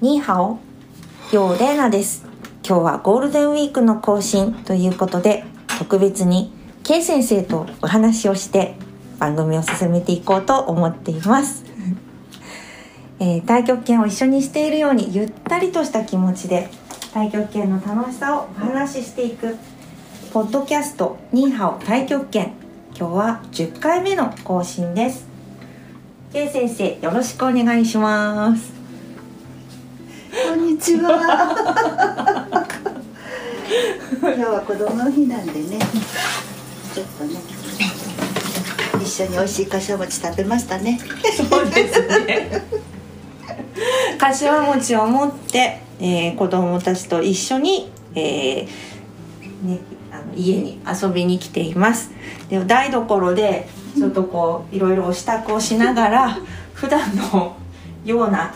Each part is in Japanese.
ニーハオ、ようレーナです。今日はゴールデンウィークの更新ということで、特別に K 先生とお話をして番組を進めていこうと思っています。えー、太極拳を一緒にしているようにゆったりとした気持ちで太極拳の楽しさをお話ししていくポッドキャストニーハオ太極拳今日は10回目の更新です K 先生よろしくお願いしますこんにちは。今日は子供の日なんでね。ちょっとね。一緒に美味しい柏餅食べましたね。そうですね柏餅を持って、えー、子供たちと一緒に、えーね、あの家に遊びに来ていますで台所でちょっとこういろいろお支度をしながら普段のような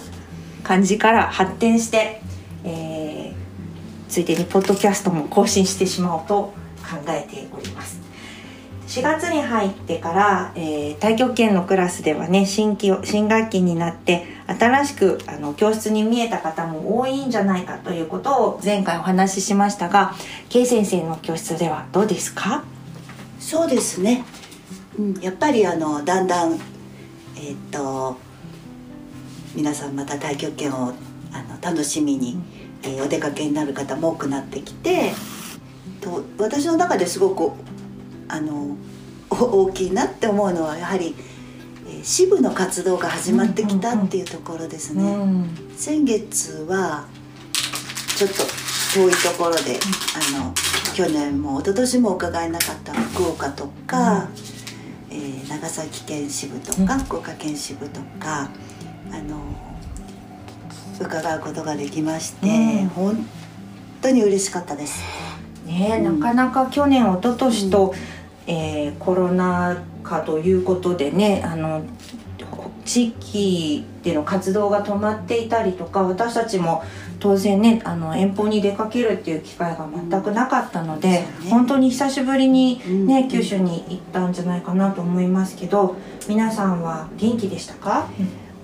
感じから発展して、えーついでにポッドキャストも更新してしまおうと考えております4月に入ってから、えー太極拳のクラスではね新規新学期になって新しくあの教室に見えた方も多いんじゃないかということを前回お話ししましたが K 先生の教室ではどうですか？そうですね。うん、やっぱりあのだんだんえーっと皆さんまた太極拳をあの楽しみに、えーお出かけになる方も多くなってきてと私の中ですごくあのお 大きいなって思うのはやはり、えー支部の活動が始まってきたっていうところですね。ん。先月はちょっと遠いところで、あの去年も一昨年も伺えなかった福岡とか、えー長崎県支部とか、うん。福岡県支部とかあの伺うことができまして、うん。本当に嬉しかったです。ね、うん。なかなか去年一昨年と、えーコロナ禍ということでねあの地域での活動が止まっていたりとか私たちも当然ねあの遠方に出かけるっていう機会が全くなかったので、ね。本当に久しぶりにね、うん。九州に行ったんじゃないかなと思いますけど皆さんは元気でしたか、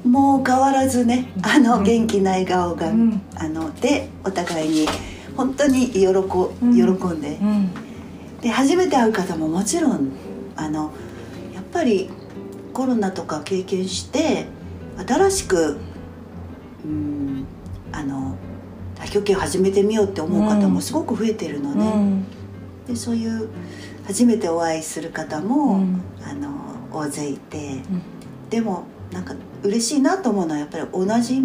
もう変わらずねあのうん。元気な笑顔が、うん。あのでお互いに本当に喜ん。喜んで。うん。で初めて会う方ももちろんあのやっぱりコロナとか経験して新しくうんあの太極拳を始めてみようって思う方もすごく増えてるのね、うん。でそういう初めてお会いする方うも、ん。あの大勢いて、でもなんか嬉しいなと思うのはやっぱり同じ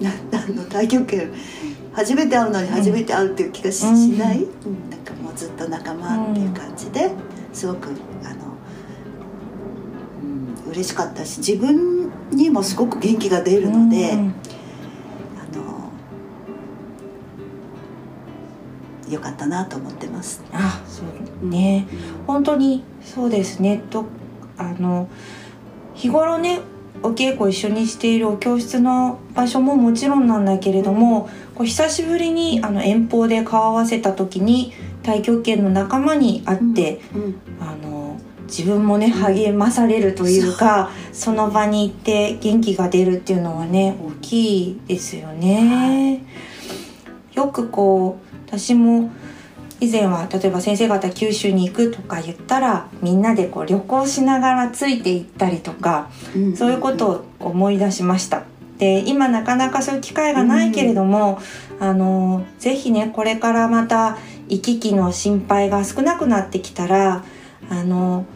な あの太極拳初めて会うのに初めて会うっていう気がし,、うんない、うん。なんかもうずっと仲間っていう感じですごくあの、うん、嬉しかったし自分にもすごく元気が出るので、うん。あのよかったなと思ってます。あそうね。本当にそうですね。とあの日頃ねお稽古一緒にしているお教室の場所ももちろんなんだけれども、こう久しぶりにあの遠方で顔を合わせた時に太極拳の仲間に会って、うんあの自分もね励まされるというか、その場に行って元気が出るっていうのはね大きいですよね。よくこう私も以前は例えば先生方九州に行くとか言ったらみんなでこう旅行しながらついて行ったりとかうんそういうことを思い出しました。で今なかなかそういう機会がないけれども、あのぜひねこれからまた行き来の心配が少なくなってきたらあの、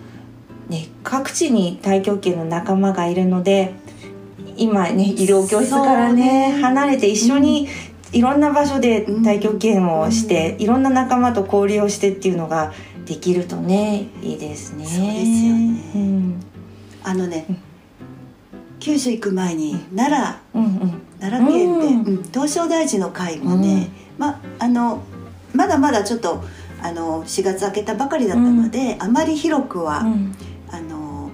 ね、各地に太極拳の仲間がいるので今ね医療教室からねね。離れて一緒にいろんな場所で太極拳をして、いろんな仲間と交流をしてっていうのができるとねいいですね。そうですよね。うん。あのね、うん。九州行く前に奈良うんうん。奈良県で、うん。うん東照大寺の会もね、まあのまだまだちょっとあの4月明けたばかりだったので、あまり広くは、うん。あの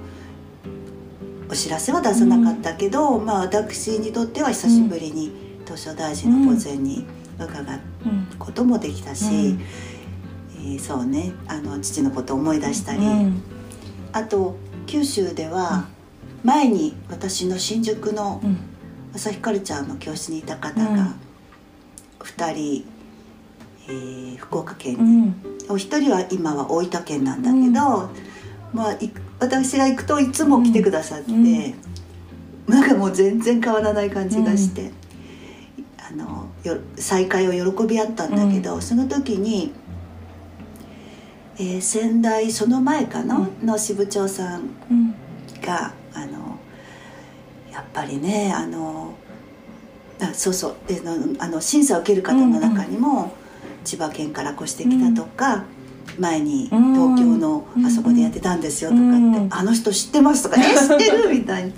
お知らせは出さなかったけど、まあ私にとっては久しぶりに東照大寺の御前に伺ううん。こともできたし、うん。えーそうねあの父のことを思い出したり、うん。あと九州では前に私の新宿のうん。朝日カルチャーの教室にいた方が2人、えー福岡県で、うん。お一人は今は大分県なん。だけど、まあ、い私が行くといつも来てくださって、うん。なんかもう全然変わらない感じがして、あのよ再会を喜び合ったんだけど、その時に、えー先代その前かな、の支部長さんうん。があのやっぱりねあのあそうそうでのあの審査を受ける方の中にも、千葉県から越してきたとか、前にうん。東京のあそこでやってたんですよとかって、うん。あの人知ってますとか「え知ってる?」みたいな。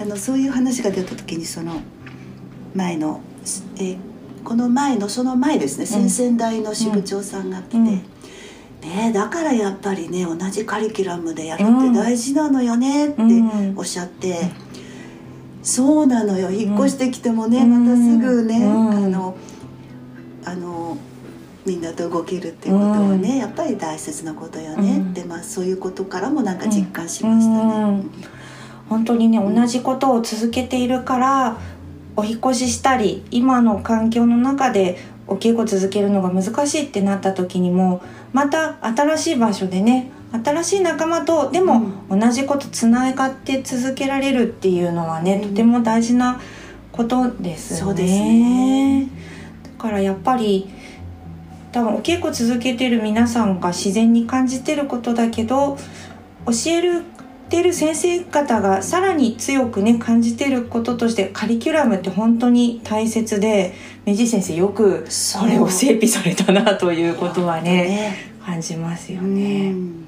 あのそういう話が出た時にその前の、えーこの前のその前ですね、うん。先々代の支部長さんが来て。うん。ねえだからやっぱりね同じカリキュラムでやるって大事なのよねってうん。おっしゃって、そうなのよ。引っ越してきてもね、うん。またすぐね、うん。あのあのみんなと動けるっていうことはね、うん。やっぱり大切なことよね。って、まあ、そういうことからもなんか実感しうましたね。ん。本当にね同じことを続けているからお引っ越ししたり今の環境の中でお稽古続けるのが難しいってなった時にもまた新しい場所でね新しい仲間とでも同じことつながって続けられるっていうのはね、うん。とても大事なことですよね。だからやっぱり多分お稽古続けてる皆さんが自然に感じてることだけど教えるてる先生方がさらに強くね感じてることとしてカリキュラムって本当に大切で明治先生よくこれを整備されたなということはねね。感じますようね。ん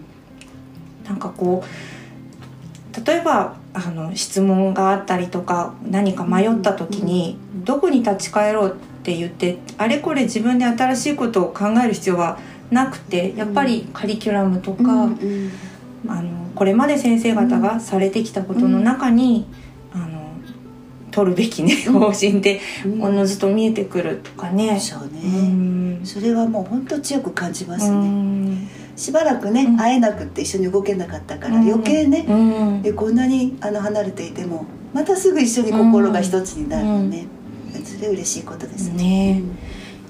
なんかこう例えばあの質問があったりとか何か迷った時にどこに立ち返ろうって言ってあれこれ自分で新しいことを考える必要はなくてやっぱりカリキュラムとか、うんうんあのこれまで先生方がされてきたことの中に、あの取るべきね方針ってうん。おのずと見えてくるとかね。そううね、ん。それはもう本当強く感じまうすね、ん。しばらくね、うん。会えなくって一緒に動けなかったから、うん。余計ね、うん。でこんなにあの離れていてもまたすぐ一緒に心が一つになるのね、それ嬉しいことですね。ね。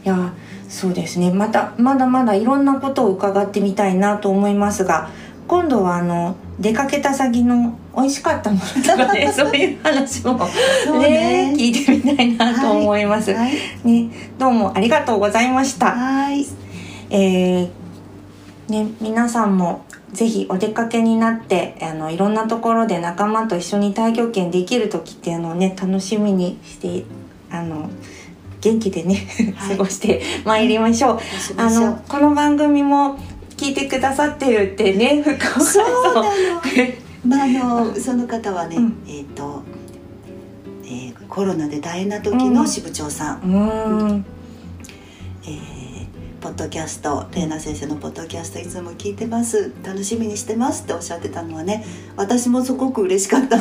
いやそうですね。またまだまだいろんなことを伺ってみたいなと思いますが今度はあの出かけた先の美味しかったものとか ねそういう話もねね聞いてみたいなと思います。はいねどうもありがとうございました。はいえーね、皆さんもぜひお出かけになってあのいろんなところで仲間と一緒に太極拳できる時っていうのをね楽しみにしてあの元気でね、はい 過ごしてまいりましょう。あのこの番組も聞いてくださってるってね福岡さん。そうなのまああのその方はね、うん。えっ、と、えーコロナで大変な時の支部長さん、うーん。えーポッドキャストレイナ先生のポッドキャストいつも聞いてます。楽しみにしてますっておっしゃってたのはね私もすごく嬉しかった。あ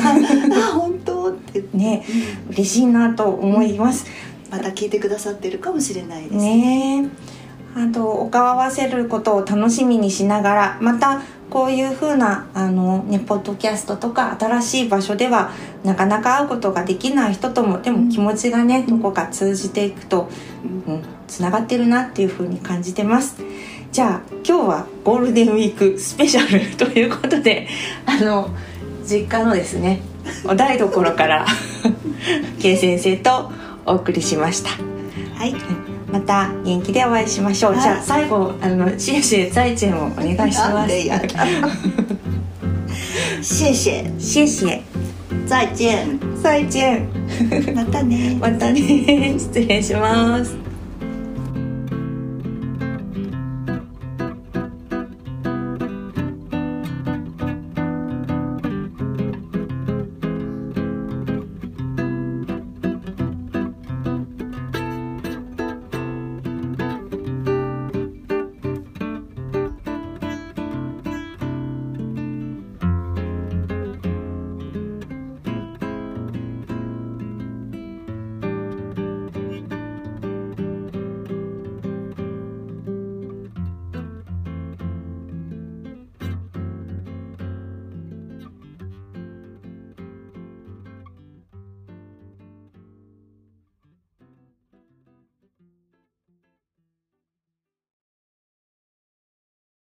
本当って。ねうん嬉しいなと思います。また聞いてくださってるかもしれないですね。ね。えあとお顔合わせることを楽しみにしながらまたこういう風なあのねポッドキャストとか新しい場所ではなかなか会うことができない人ともでも気持ちがね、うん。どこか通じていくとうん。うんつながってるなっていう風に感じてます。じゃあ今日はゴールデンウィークスペシャルということであの実家のですねお台所から K 先生とお送りしました。はいまた元気でお会いしましょう。はいじゃあ最後あのシエシェンをお願いします。なんでやだ谢谢シエシエ再见在チェン。またね またね失礼します。